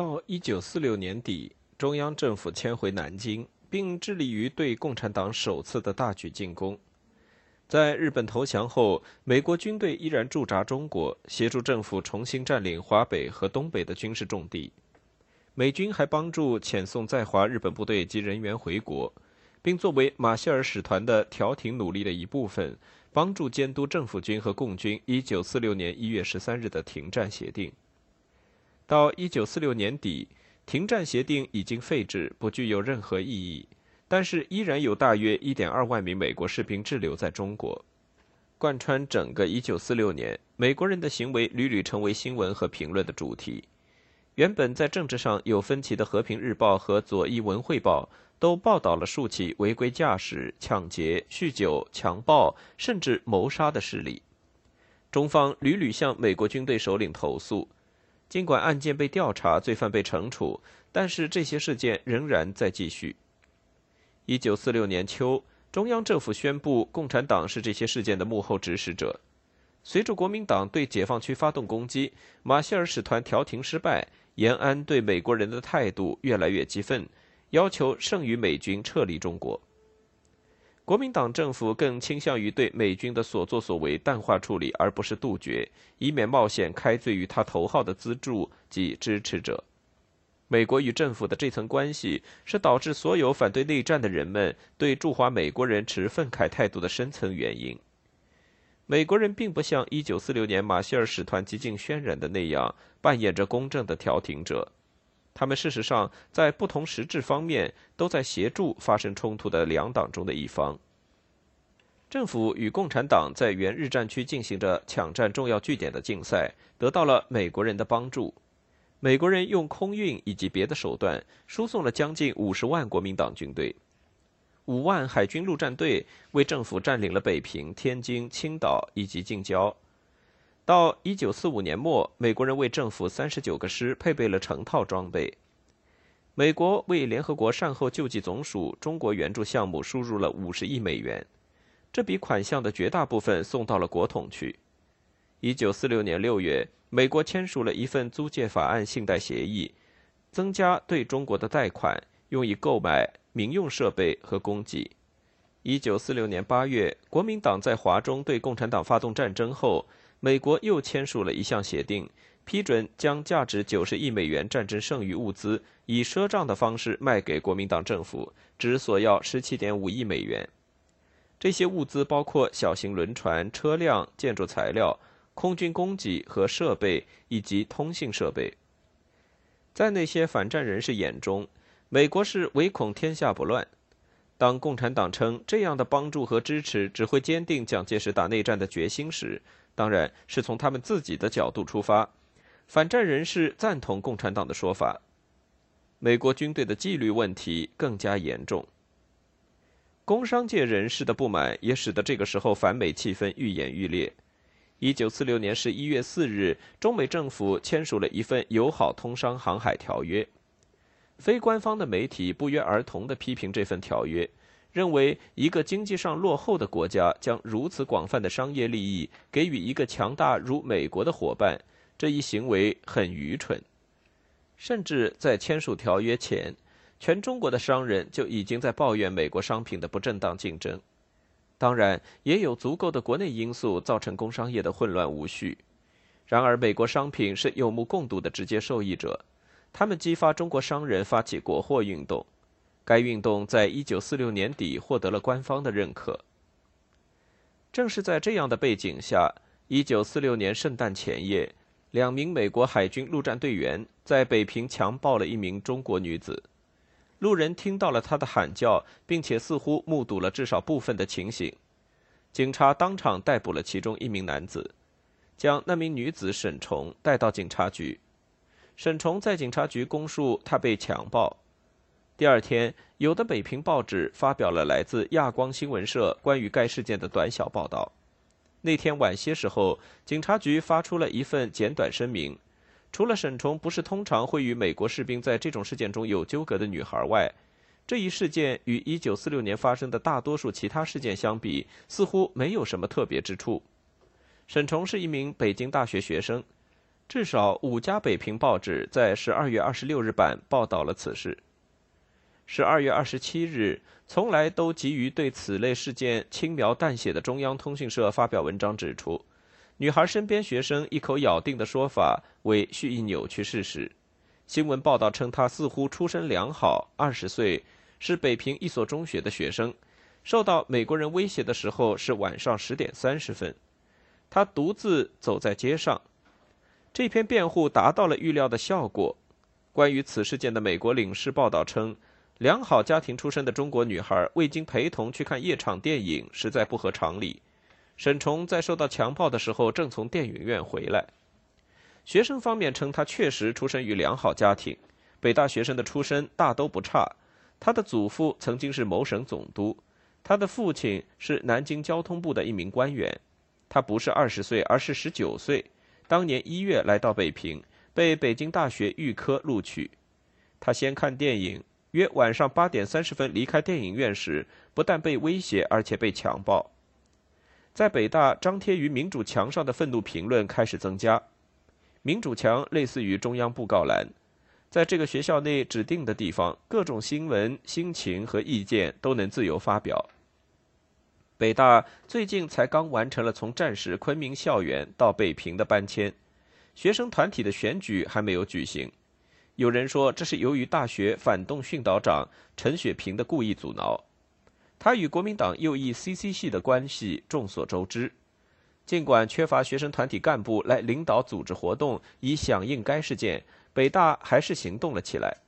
到一九四六年底，中央政府迁回南京，并致力于对共产党首次的大举进攻。在日本投降后，美国军队依然驻扎中国，协助政府重新占领华北和东北的军事重地。美军还帮助遣送在华日本部队及人员回国，并作为马歇尔使团的调停努力的一部分，帮助监督政府军和共军一九四六年一月十三日的停战协定。到一九四六年底，停战协定已经废止，不具有任何意义。但是，依然有大约一点二万名美国士兵滞留在中国。贯穿整个一九四六年，美国人的行为屡屡成为新闻和评论的主题。原本在政治上有分歧的《和平日报》和《左翼文汇报》都报道了数起违规驾驶、抢劫、酗酒、强暴，甚至谋杀的事例。中方屡屡向美国军队首领投诉。尽管案件被调查，罪犯被惩处，但是这些事件仍然在继续。一九四六年秋，中央政府宣布，共产党是这些事件的幕后指使者。随着国民党对解放区发动攻击，马歇尔使团调停失败，延安对美国人的态度越来越激愤，要求剩余美军撤离中国。国民党政府更倾向于对美军的所作所为淡化处理，而不是杜绝，以免冒险开罪于他头号的资助及支持者。美国与政府的这层关系，是导致所有反对内战的人们对驻华美国人持愤慨态度的深层原因。美国人并不像1946年马歇尔使团极尽渲染的那样扮演着公正的调停者。他们事实上在不同实质方面都在协助发生冲突的两党中的一方。政府与共产党在原日战区进行着抢占重要据点的竞赛，得到了美国人的帮助。美国人用空运以及别的手段输送了将近五十万国民党军队，五万海军陆战队为政府占领了北平、天津、青岛以及近郊。到一九四五年末，美国人为政府三十九个师配备了成套装备。美国为联合国善后救济总署中国援助项目输入了五十亿美元，这笔款项的绝大部分送到了国统去。一九四六年六月，美国签署了一份租借法案信贷协议，增加对中国的贷款，用以购买民用设备和供给。一九四六年八月，国民党在华中对共产党发动战争后。美国又签署了一项协定，批准将价值九十亿美元战争剩余物资以赊账的方式卖给国民党政府，只索要十七点五亿美元。这些物资包括小型轮船、车辆、建筑材料、空军供给和设备以及通信设备。在那些反战人士眼中，美国是唯恐天下不乱。当共产党称这样的帮助和支持只会坚定蒋介石打内战的决心时，当然是从他们自己的角度出发，反战人士赞同共产党的说法。美国军队的纪律问题更加严重。工商界人士的不满也使得这个时候反美气氛愈演愈烈。一九四六年十一月四日，中美政府签署了一份友好通商航海条约。非官方的媒体不约而同地批评这份条约，认为一个经济上落后的国家将如此广泛的商业利益给予一个强大如美国的伙伴，这一行为很愚蠢。甚至在签署条约前，全中国的商人就已经在抱怨美国商品的不正当竞争。当然，也有足够的国内因素造成工商业的混乱无序。然而，美国商品是有目共睹的直接受益者，他们激发中国商人发起国货运动。该运动在一九四六年底获得了官方的认可。正是在这样的背景下，一九四六年圣诞前夜，两名美国海军陆战队员在北平强暴了一名中国女子。路人听到了她的喊叫，并且似乎目睹了至少部分的情形。警察当场逮捕了其中一名男子，将那名女子沈虫带到警察局。沈虫在警察局供述他被强暴。第二天，有的北平报纸发表了来自亚光新闻社关于该事件的短小报道。那天晚些时候，警察局发出了一份简短声明。除了沈虫不是通常会与美国士兵在这种事件中有纠葛的女孩外，这一事件与1946年发生的大多数其他事件相比，似乎没有什么特别之处。沈虫是一名北京大学学生，至少五家北平报纸在12月26日版报道了此事。12月27日，从来都急于对此类事件轻描淡写的中央通讯社发表文章指出。女孩身边学生一口咬定的说法为蓄意扭曲事实。新闻报道称，她似乎出身良好，二十岁，是北平一所中学的学生。受到美国人威胁的时候是晚上十点三十分。她独自走在街上。这篇辩护达到了预料的效果。关于此事件的美国领事报道称，良好家庭出身的中国女孩未经陪同去看夜场电影，实在不合常理。沈崇在受到强暴的时候正从电影院回来。学生方面称，他确实出身于良好家庭，北大学生的出身大都不差。他的祖父曾经是某省总督，他的父亲是南京交通部的一名官员。他不是二十岁，而是十九岁，当年一月来到北平，被北京大学预科录取。他先看电影，约晚上八点三十分离开电影院时，不但被威胁，而且被强暴。在北大张贴于民主墙上的愤怒评论开始增加。民主墙类似于中央布告栏，在这个学校内指定的地方，各种新闻、心情和意见都能自由发表。北大最近才刚完成了从战时昆明校园到北平的搬迁，学生团体的选举还没有举行。有人说这是由于大学反动训导长陈雪平的故意阻挠。他与国民党右翼 CC 系的关系众所周知，尽管缺乏学生团体干部来领导组织活动以响应该事件，北大还是行动了起来。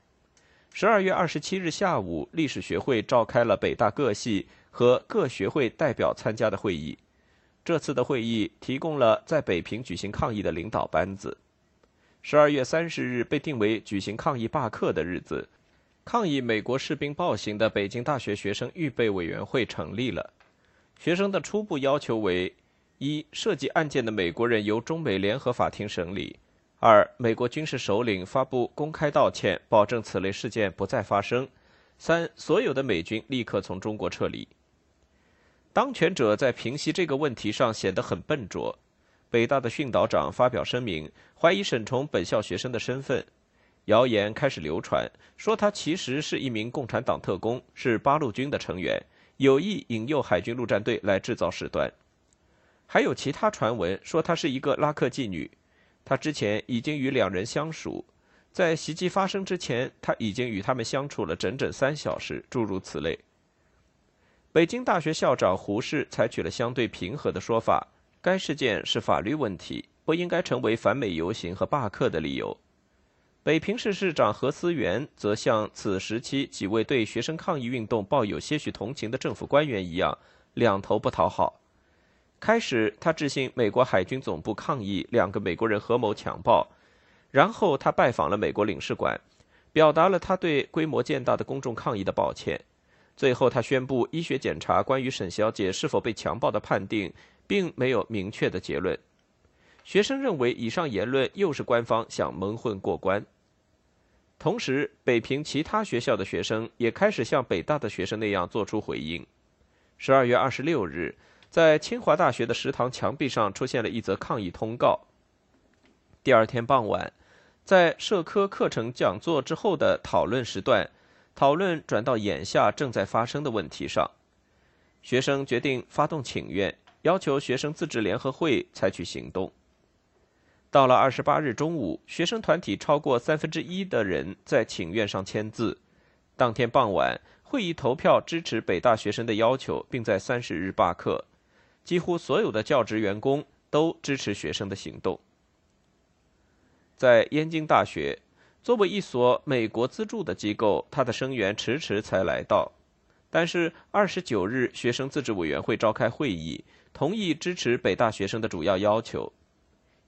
十二月二十七日下午，历史学会召开了北大各系和各学会代表参加的会议。这次的会议提供了在北平举行抗议的领导班子。十二月三十日被定为举行抗议罢课的日子。抗议美国士兵暴行的北京大学学生预备委员会成立了。学生的初步要求为：一、涉及案件的美国人由中美联合法庭审理；二、美国军事首领发布公开道歉，保证此类事件不再发生；三、所有的美军立刻从中国撤离。当权者在平息这个问题上显得很笨拙。北大的训导长发表声明，怀疑沈崇本校学生的身份。谣言开始流传，说他其实是一名共产党特工，是八路军的成员，有意引诱海军陆战队来制造事端。还有其他传闻说她是一个拉客妓女，她之前已经与两人相熟，在袭击发生之前，她已经与他们相处了整整三小时，诸如此类。北京大学校长胡适采取了相对平和的说法，该事件是法律问题，不应该成为反美游行和罢课的理由。北平市市长何思源则像此时期几位对学生抗议运动抱有些许同情的政府官员一样，两头不讨好。开始，他致信美国海军总部抗议两个美国人合谋强暴，然后他拜访了美国领事馆，表达了他对规模渐大的公众抗议的抱歉。最后，他宣布医学检查关于沈小姐是否被强暴的判定，并没有明确的结论。学生认为以上言论又是官方想蒙混过关。同时，北平其他学校的学生也开始像北大的学生那样做出回应。十二月二十六日，在清华大学的食堂墙壁上出现了一则抗议通告。第二天傍晚，在社科课程讲座之后的讨论时段。讨论转到眼下正在发生的问题上，学生决定发动请愿，要求学生自治联合会采取行动。到了二十八日中午，学生团体超过三分之一的人在请愿上签字。当天傍晚，会议投票支持北大学生的要求，并在三十日罢课。几乎所有的教职员工都支持学生的行动。在燕京大学。作为一所美国资助的机构，他的生源迟迟才来到。但是，二十九日，学生自治委员会召开会议，同意支持北大学生的主要要求。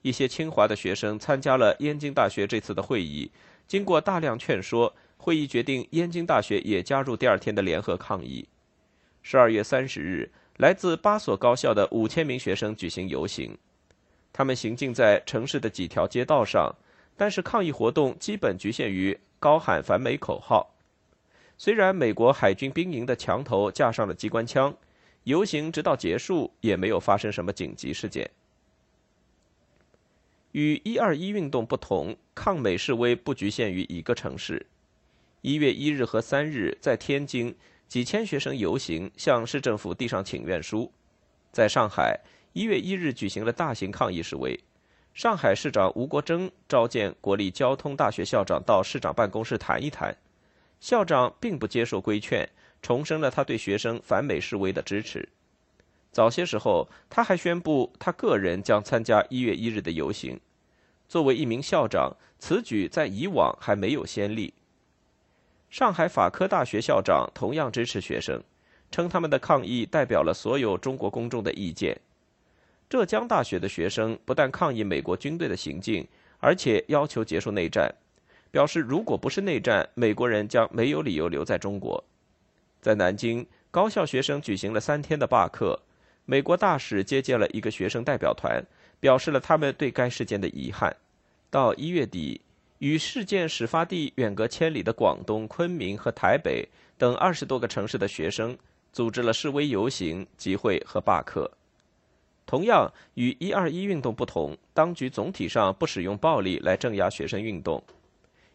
一些清华的学生参加了燕京大学这次的会议。经过大量劝说，会议决定燕京大学也加入第二天的联合抗议。十二月三十日，来自八所高校的五千名学生举行游行，他们行进在城市的几条街道上。但是抗议活动基本局限于高喊反美口号。虽然美国海军兵营的墙头架上了机关枪，游行直到结束也没有发生什么紧急事件。与一二一运动不同，抗美示威不局限于一个城市。一月一日和三日，在天津，几千学生游行，向市政府递上请愿书；在上海，一月一日举行了大型抗议示威。上海市长吴国桢召见国立交通大学校长到市长办公室谈一谈，校长并不接受规劝，重申了他对学生反美示威的支持。早些时候，他还宣布他个人将参加一月一日的游行。作为一名校长，此举在以往还没有先例。上海法科大学校长同样支持学生，称他们的抗议代表了所有中国公众的意见。浙江大学的学生不但抗议美国军队的行径，而且要求结束内战，表示如果不是内战，美国人将没有理由留在中国。在南京，高校学生举行了三天的罢课，美国大使接见了一个学生代表团，表示了他们对该事件的遗憾。到一月底，与事件始发地远隔千里的广东昆明和台北等二十多个城市的学生，组织了示威游行、集会和罢课。同样与一二一运动不同，当局总体上不使用暴力来镇压学生运动。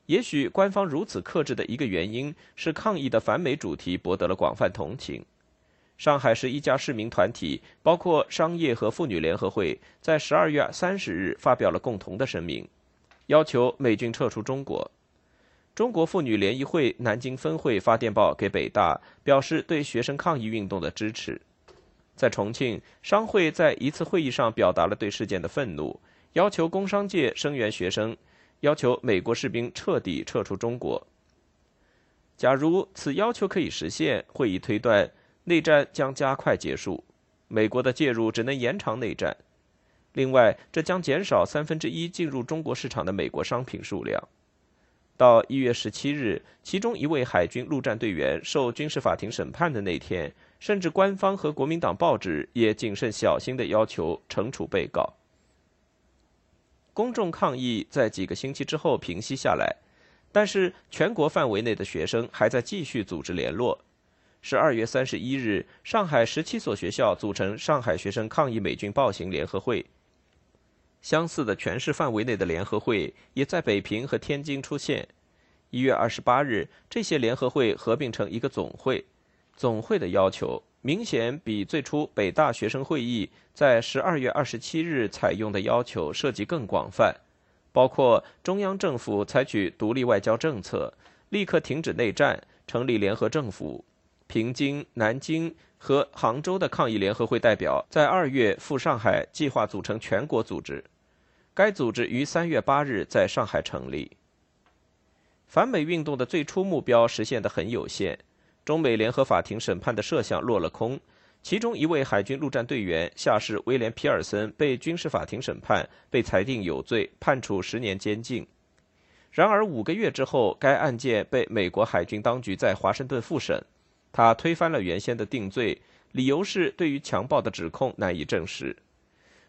也许官方如此克制的一个原因是抗议的反美主题博得了广泛同情。上海市一家市民团体，包括商业和妇女联合会，在十二月三十日发表了共同的声明，要求美军撤出中国。中国妇女联谊会南京分会发电报给北大，表示对学生抗议运动的支持。在重庆，商会在一次会议上表达了对事件的愤怒，要求工商界声援学生，要求美国士兵彻底撤出中国。假如此要求可以实现，会议推断内战将加快结束，美国的介入只能延长内战。另外，这将减少三分之一进入中国市场的美国商品数量。到一月十七日，其中一位海军陆战队员受军事法庭审判的那天。甚至官方和国民党报纸也谨慎小心地要求惩处被告。公众抗议在几个星期之后平息下来，但是全国范围内的学生还在继续组织联络。十二月三十一日，上海十七所学校组成上海学生抗议美军暴行联合会。相似的全市范围内的联合会也在北平和天津出现。一月二十八日，这些联合会合并成一个总会。总会的要求明显比最初北大学生会议在十二月二十七日采用的要求涉及更广泛，包括中央政府采取独立外交政策，立刻停止内战，成立联合政府。平津、南京和杭州的抗议联合会代表在二月赴上海，计划组成全国组织。该组织于三月八日在上海成立。反美运动的最初目标实现的很有限。中美联合法庭审判的设想落了空，其中一位海军陆战队员下士威廉·皮尔森被军事法庭审判，被裁定有罪，判处十年监禁。然而五个月之后，该案件被美国海军当局在华盛顿复审，他推翻了原先的定罪，理由是对于强暴的指控难以证实。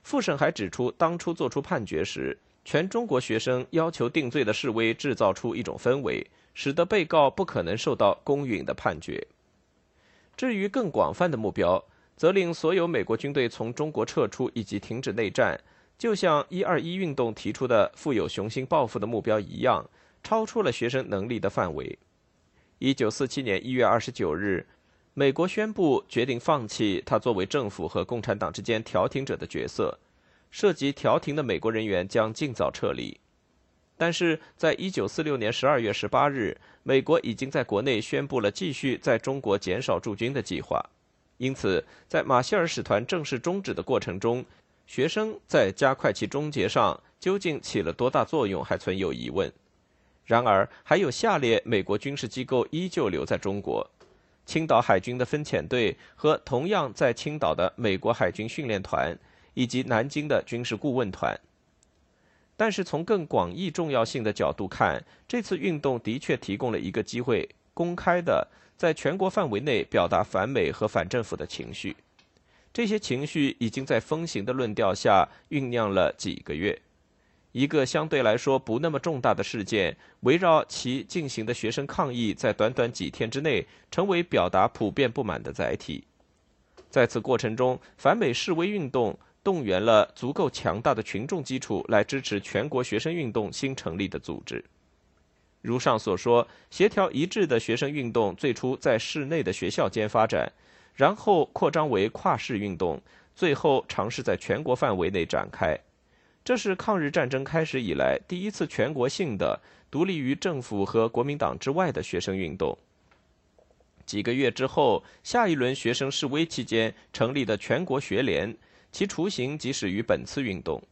复审还指出，当初作出判决时，全中国学生要求定罪的示威制造出一种氛围，使得被告不可能受到公允的判决。至于更广泛的目标，则令所有美国军队从中国撤出以及停止内战，就像一二一运动提出的富有雄心抱负的目标一样，超出了学生能力的范围。一九四七年一月二十九日。美国宣布决定放弃他作为政府和共产党之间调停者的角色，涉及调停的美国人员将尽早撤离。但是，在一九四六年十二月十八日，美国已经在国内宣布了继续在中国减少驻军的计划。因此，在马歇尔使团正式终止的过程中，学生在加快其终结上究竟起了多大作用，还存有疑问。然而，还有下列美国军事机构依旧留在中国。青岛海军的分遣队和同样在青岛的美国海军训练团，以及南京的军事顾问团。但是从更广义重要性的角度看，这次运动的确提供了一个机会，公开的在全国范围内表达反美和反政府的情绪。这些情绪已经在风行的论调下酝酿了几个月。一个相对来说不那么重大的事件，围绕其进行的学生抗议，在短短几天之内成为表达普遍不满的载体。在此过程中，反美示威运动动员了足够强大的群众基础来支持全国学生运动新成立的组织。如上所说，协调一致的学生运动最初在市内的学校间发展，然后扩张为跨市运动，最后尝试在全国范围内展开。这是抗日战争开始以来第一次全国性的独立于政府和国民党之外的学生运动。几个月之后，下一轮学生示威期间成立的全国学联，其雏形即始于本次运动。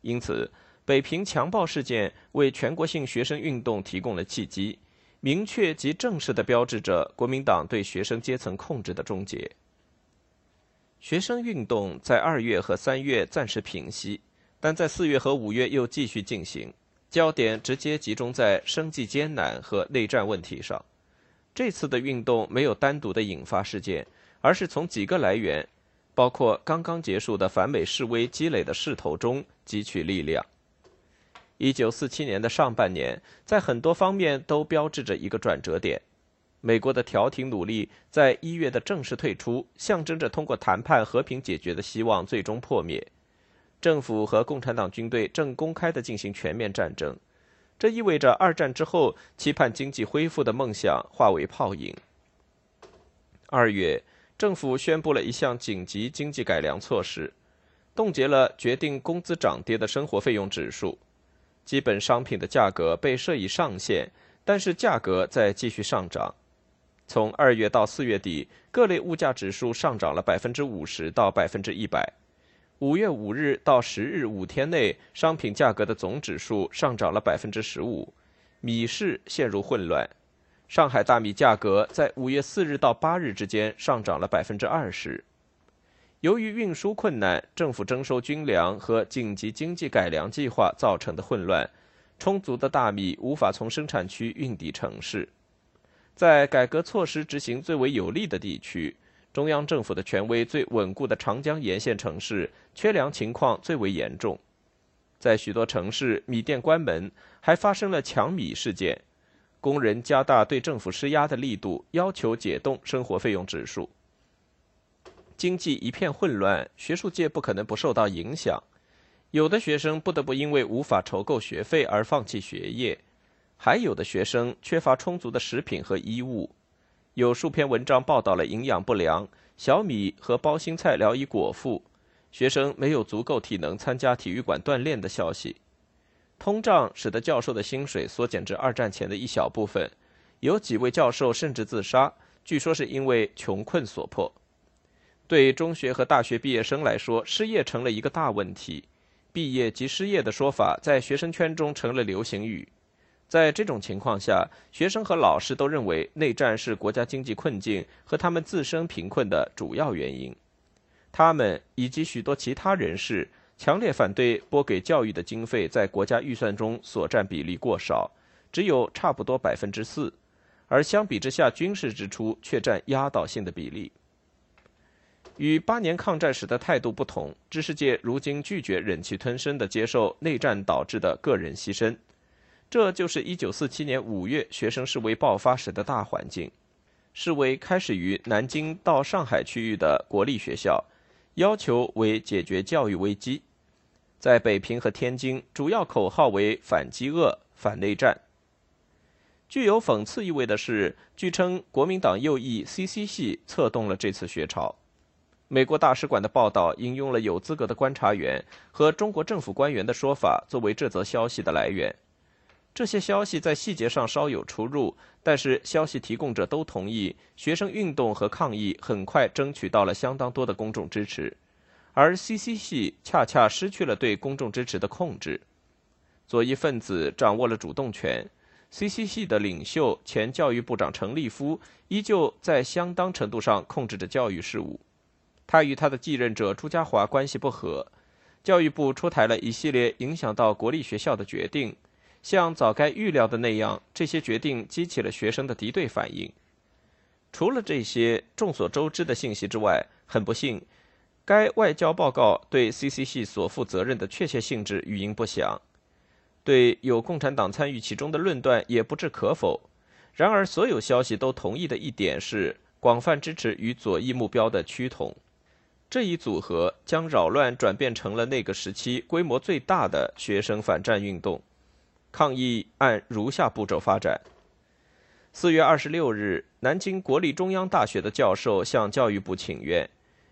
因此，北平强暴事件为全国性学生运动提供了契机，明确及正式的标志着国民党对学生阶层控制的终结。学生运动在二月和三月暂时平息。但在四月和五月又继续进行，焦点直接集中在生计艰难和内战问题上。这次的运动没有单独的引发事件，而是从几个来源，包括刚刚结束的反美示威积累的势头中汲取力量。一九四七年的上半年，在很多方面都标志着一个转折点。美国的调停努力在一月的正式退出，象征着通过谈判和平解决的希望最终破灭。政府和共产党军队正公开地进行全面战争，这意味着二战之后期盼经济恢复的梦想化为泡影。二月，政府宣布了一项紧急经济改良措施，冻结了决定工资涨跌的生活费用指数，基本商品的价格被设以上限，但是价格在继续上涨。从二月到四月底，各类物价指数上涨了百分之五十到百分之一百。五月五日到十日五天内，商品价格的总指数上涨了百分之十五，米市陷入混乱。上海大米价格在五月四日到八日之间上涨了百分之二十。由于运输困难、政府征收军粮和紧急经济改良计划造成的混乱，充足的大米无法从生产区运抵城市。在改革措施执行最为有利的地区。中央政府的权威最稳固的长江沿线城市，缺粮情况最为严重。在许多城市，米店关门，还发生了抢米事件。工人加大对政府施压的力度，要求解冻生活费用指数。经济一片混乱，学术界不可能不受到影响。有的学生不得不因为无法筹够学费而放弃学业，还有的学生缺乏充足的食品和衣物。有数篇文章报道了营养不良、小米和包心菜聊以果腹、学生没有足够体能参加体育馆锻炼的消息。通胀使得教授的薪水缩减至二战前的一小部分，有几位教授甚至自杀，据说是因为穷困所迫。对中学和大学毕业生来说，失业成了一个大问题，毕业即失业的说法在学生圈中成了流行语。在这种情况下，学生和老师都认为内战是国家经济困境和他们自身贫困的主要原因。他们以及许多其他人士强烈反对拨给教育的经费在国家预算中所占比例过少，只有差不多百分之四，而相比之下，军事支出却占压倒性的比例。与八年抗战时的态度不同，知识界如今拒绝忍气吞声地接受内战导致的个人牺牲。这就是1947年5月学生示威爆发时的大环境。示威开始于南京到上海区域的国立学校，要求为解决教育危机。在北平和天津，主要口号为反饥饿、反内战。具有讽刺意味的是，据称国民党右翼 CC 系策动了这次学潮。美国大使馆的报道引用了有资格的观察员和中国政府官员的说法作为这则消息的来源。这些消息在细节上稍有出入，但是消息提供者都同意，学生运动和抗议很快争取到了相当多的公众支持，而 CC 系恰恰失去了对公众支持的控制。左翼分子掌握了主动权，CC 系的领袖前教育部长程立夫依旧在相当程度上控制着教育事务。他与他的继任者朱家骅关系不和，教育部出台了一系列影响到国立学校的决定。像早该预料的那样，这些决定激起了学生的敌对反应。除了这些众所周知的信息之外，很不幸，该外交报告对 CCC 所负责任的确切性质语音不详，对有共产党参与其中的论断也不置可否。然而，所有消息都同意的一点是广泛支持与左翼目标的趋同。这一组合将扰乱转变成了那个时期规模最大的学生反战运动。抗议按如下步骤发展：四月二十六日，南京国立中央大学的教授向教育部请愿，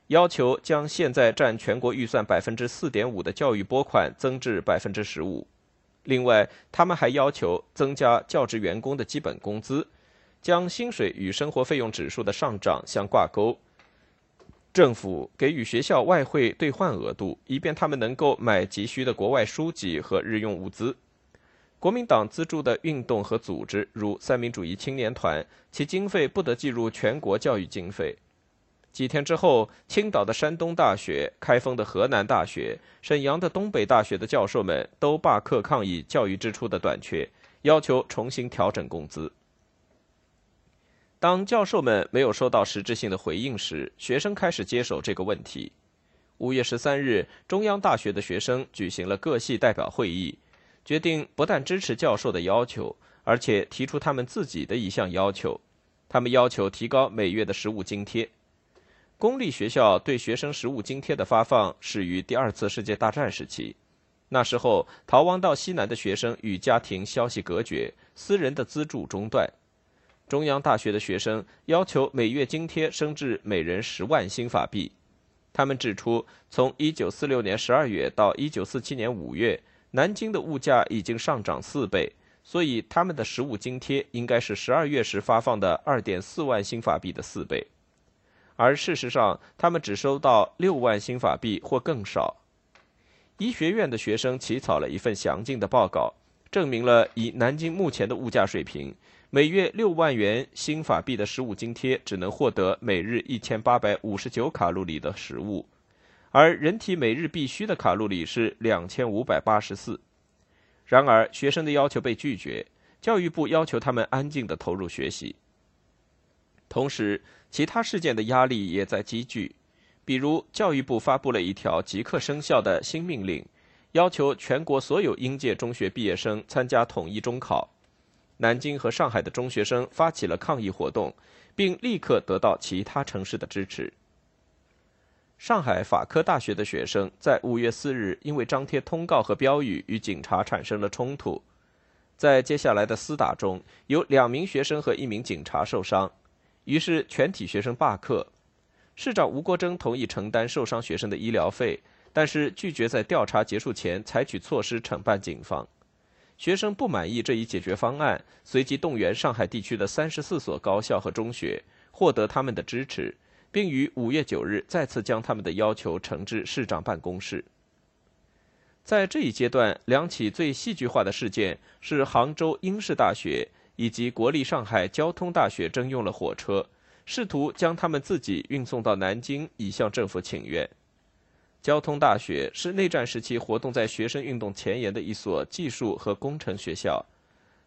要求将现在占全国预算百分之四点五的教育拨款增至百分之十五。另外，他们还要求增加教职员工的基本工资，将薪水与生活费用指数的上涨相挂钩。政府给予学校外汇兑换额度，以便他们能够买急需的国外书籍和日用物资。国民党资助的运动和组织，如三民主义青年团，其经费不得计入全国教育经费。几天之后，青岛的山东大学、开封的河南大学、沈阳的东北大学的教授们都罢课抗议教育支出的短缺，要求重新调整工资。当教授们没有收到实质性的回应时，学生开始接手这个问题。五月十三日，中央大学的学生举行了各系代表会议。决定不但支持教授的要求，而且提出他们自己的一项要求。他们要求提高每月的食物津贴。公立学校对学生食物津贴的发放始于第二次世界大战时期。那时候，逃亡到西南的学生与家庭消息隔绝，私人的资助中断。中央大学的学生要求每月津贴升至每人十万新法币。他们指出，从1946年12月到1947年5月。南京的物价已经上涨四倍，所以他们的食物津贴应该是十二月时发放的二点四万新法币的四倍，而事实上，他们只收到六万新法币或更少。医学院的学生起草了一份详尽的报告，证明了以南京目前的物价水平，每月六万元新法币的食物津贴只能获得每日一千八百五十九卡路里的食物。而人体每日必需的卡路里是两千五百八十四。然而，学生的要求被拒绝，教育部要求他们安静的投入学习。同时，其他事件的压力也在积聚，比如教育部发布了一条即刻生效的新命令，要求全国所有应届中学毕业生参加统一中考。南京和上海的中学生发起了抗议活动，并立刻得到其他城市的支持。上海法科大学的学生在五月四日因为张贴通告和标语与警察产生了冲突，在接下来的厮打中，有两名学生和一名警察受伤，于是全体学生罢课。市长吴国桢同意承担受伤学生的医疗费，但是拒绝在调查结束前采取措施惩办警方。学生不满意这一解决方案，随即动员上海地区的三十四所高校和中学，获得他们的支持。并于五月九日再次将他们的要求呈至市长办公室。在这一阶段，两起最戏剧化的事件是杭州英式大学以及国立上海交通大学征用了火车，试图将他们自己运送到南京，以向政府请愿。交通大学是内战时期活动在学生运动前沿的一所技术和工程学校，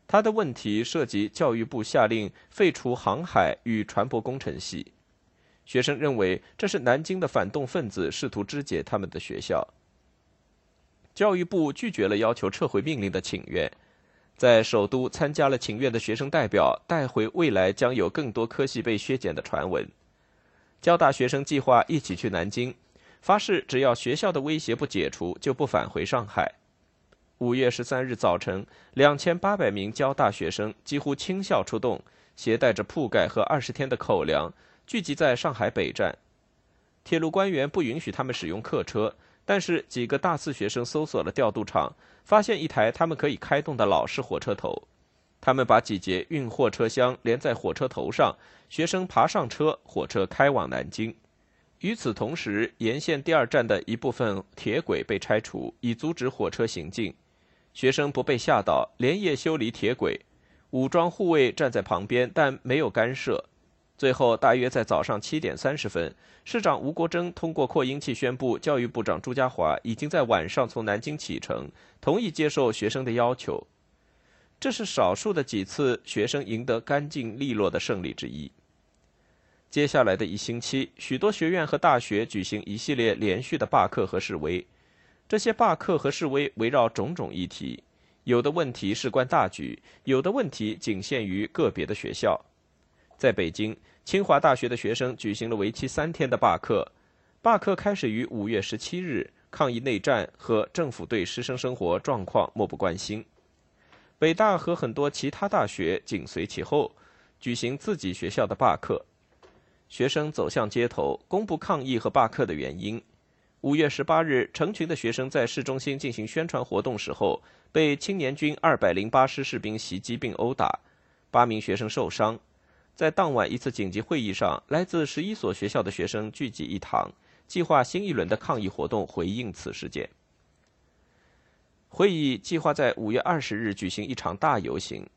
他的问题涉及教育部下令废除航海与船舶工程系。学生认为这是南京的反动分子试图肢解他们的学校。教育部拒绝了要求撤回命令的请愿。在首都参加了请愿的学生代表带回未来将有更多科系被削减的传闻。交大学生计划一起去南京，发誓只要学校的威胁不解除，就不返回上海。五月十三日早晨，两千八百名交大学生几乎倾校出动，携带着铺盖和二十天的口粮，聚集在上海北站。铁路官员不允许他们使用客车。但是几个大四学生搜索了调度场，发现一台他们可以开动的老式火车头。他们把几节运货车厢连在火车头上，学生爬上车，火车开往南京。与此同时，沿线第二站的一部分铁轨被拆除，以阻止火车行进。学生不被吓倒，连夜修理铁轨。武装护卫站在旁边，但没有干涉。最后，大约在早上七点三十分，市长吴国桢通过扩音器宣布，教育部长朱家骅已经在晚上从南京启程，同意接受学生的要求。这是少数的几次学生赢得干净利落的胜利之一。接下来的一星期，许多学院和大学举行一系列连续的罢课和示威。这些罢课和示威围绕种种议题，有的问题事关大局，有的问题仅限于个别的学校。在北京，清华大学的学生举行了为期三天的罢课。罢课开始于五月十七日，抗议内战和政府对师生生活状况漠不关心。北大和很多其他大学紧随其后，举行自己学校的罢课。学生走向街头，公布抗议和罢课的原因。五月十八日，成群的学生在市中心进行宣传活动时候，被青年军二百零八师士兵袭击并殴打，八名学生受伤。在当晚一次紧急会议上，来自十一所学校的学生聚集一堂，计划新一轮的抗议活动，回应此事件。会议计划在五月二十日举行一场大游行，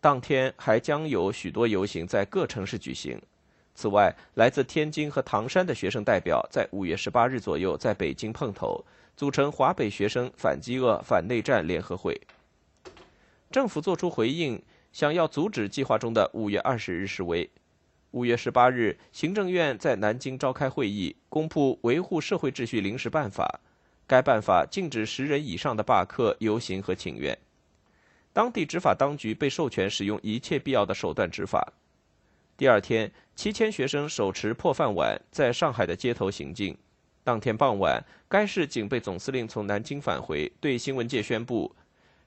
当天还将有许多游行在各城市举行。此外，来自天津和唐山的学生代表在五月十八日左右在北京碰头，组成华北学生反饥饿、反内战联合会。政府作出回应。想要阻止计划中的五月二十日示威。五月十八日，行政院在南京召开会议，公布《维护社会秩序临时办法》。该办法禁止十人以上的罢课、游行和请愿。当地执法当局被授权使用一切必要的手段执法。第二天，七千学生手持破饭碗在上海的街头行进。当天傍晚，该市警备总司令从南京返回，对新闻界宣布：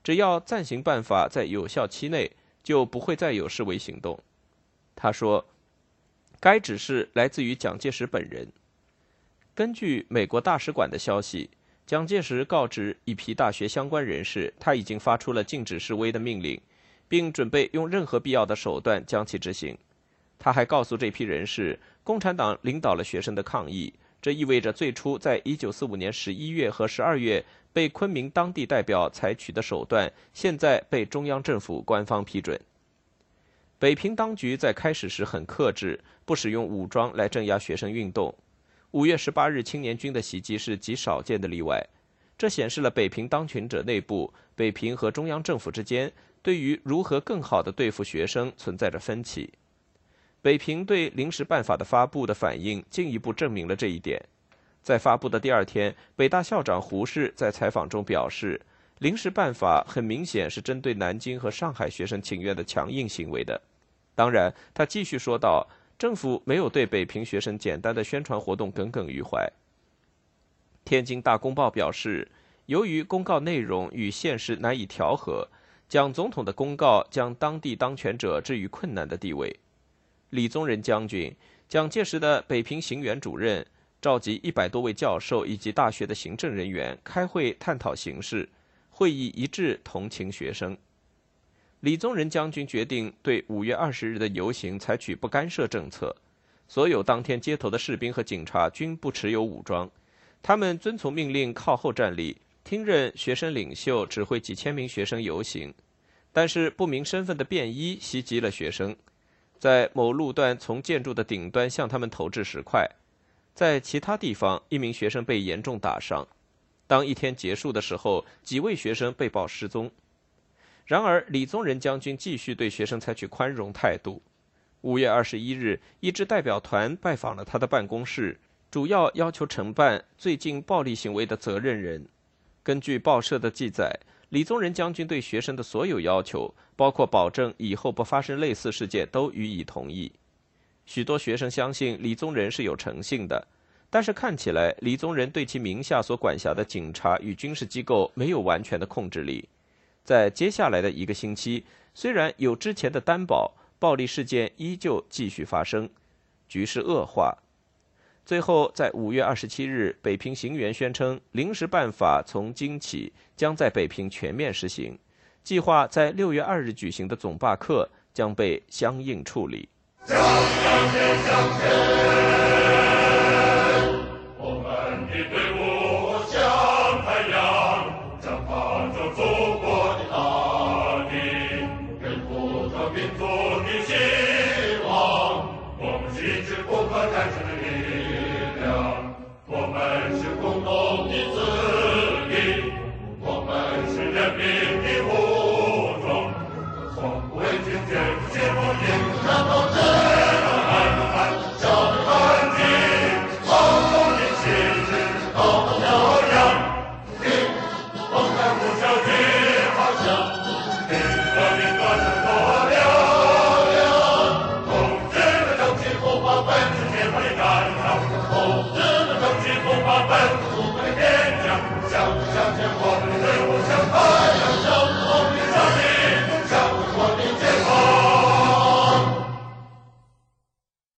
只要暂行办法在有效期内。就不会再有示威行动，他说，该指示来自于蒋介石本人。根据美国大使馆的消息，蒋介石告知一批大学相关人士，他已经发出了禁止示威的命令，并准备用任何必要的手段将其执行。他还告诉这批人士，共产党领导了学生的抗议，这意味着最初在一九四五年十一月和十二月。被昆明当地代表采取的手段，现在被中央政府官方批准。北平当局在开始时很克制，不使用武装来镇压学生运动。五月十八日青年军的袭击是极少见的例外，这显示了北平当权者内部、北平和中央政府之间对于如何更好地对付学生存在着分歧。北平对临时办法的发布的反应，进一步证明了这一点。在发布的第二天，北大校长胡适在采访中表示，临时办法很明显是针对南京和上海学生请愿的强硬行为的。当然，他继续说道，政府没有对北平学生简单的宣传活动耿耿于怀。天津大公报表示，由于公告内容与现实难以调和，蒋总统的公告将当地当权者置于困难的地位。李宗仁将军，蒋介石的北平行辕主任。召集一百多位教授以及大学的行政人员开会探讨形势，会议一致同情学生。李宗仁将军决定对五月二十日的游行采取不干涉政策，所有当天街头的士兵和警察均不持有武装，他们遵从命令靠后站立，听任学生领袖指挥几千名学生游行。但是不明身份的便衣袭击了学生，在某路段从建筑的顶端向他们投掷石块。在其他地方，一名学生被严重打伤。当一天结束的时候，几位学生被曝失踪。然而，李宗仁将军继续对学生采取宽容态度。五月二十一日，一支代表团拜访了他的办公室，主要要求承办最近暴力行为的责任人。根据报社的记载，李宗仁将军对学生的所有要求，包括保证以后不发生类似事件，都予以同意。许多学生相信李宗仁是有诚信的，但是看起来李宗仁对其名下所管辖的警察与军事机构没有完全的控制力。在接下来的一个星期，虽然有之前的担保。暴力事件依旧继续发生，局势恶化。最后，在五月二十七日，北平行员宣称，临时办法从今起将在北平全面实行，计划在六月二日举行的总罢课将被相应处理。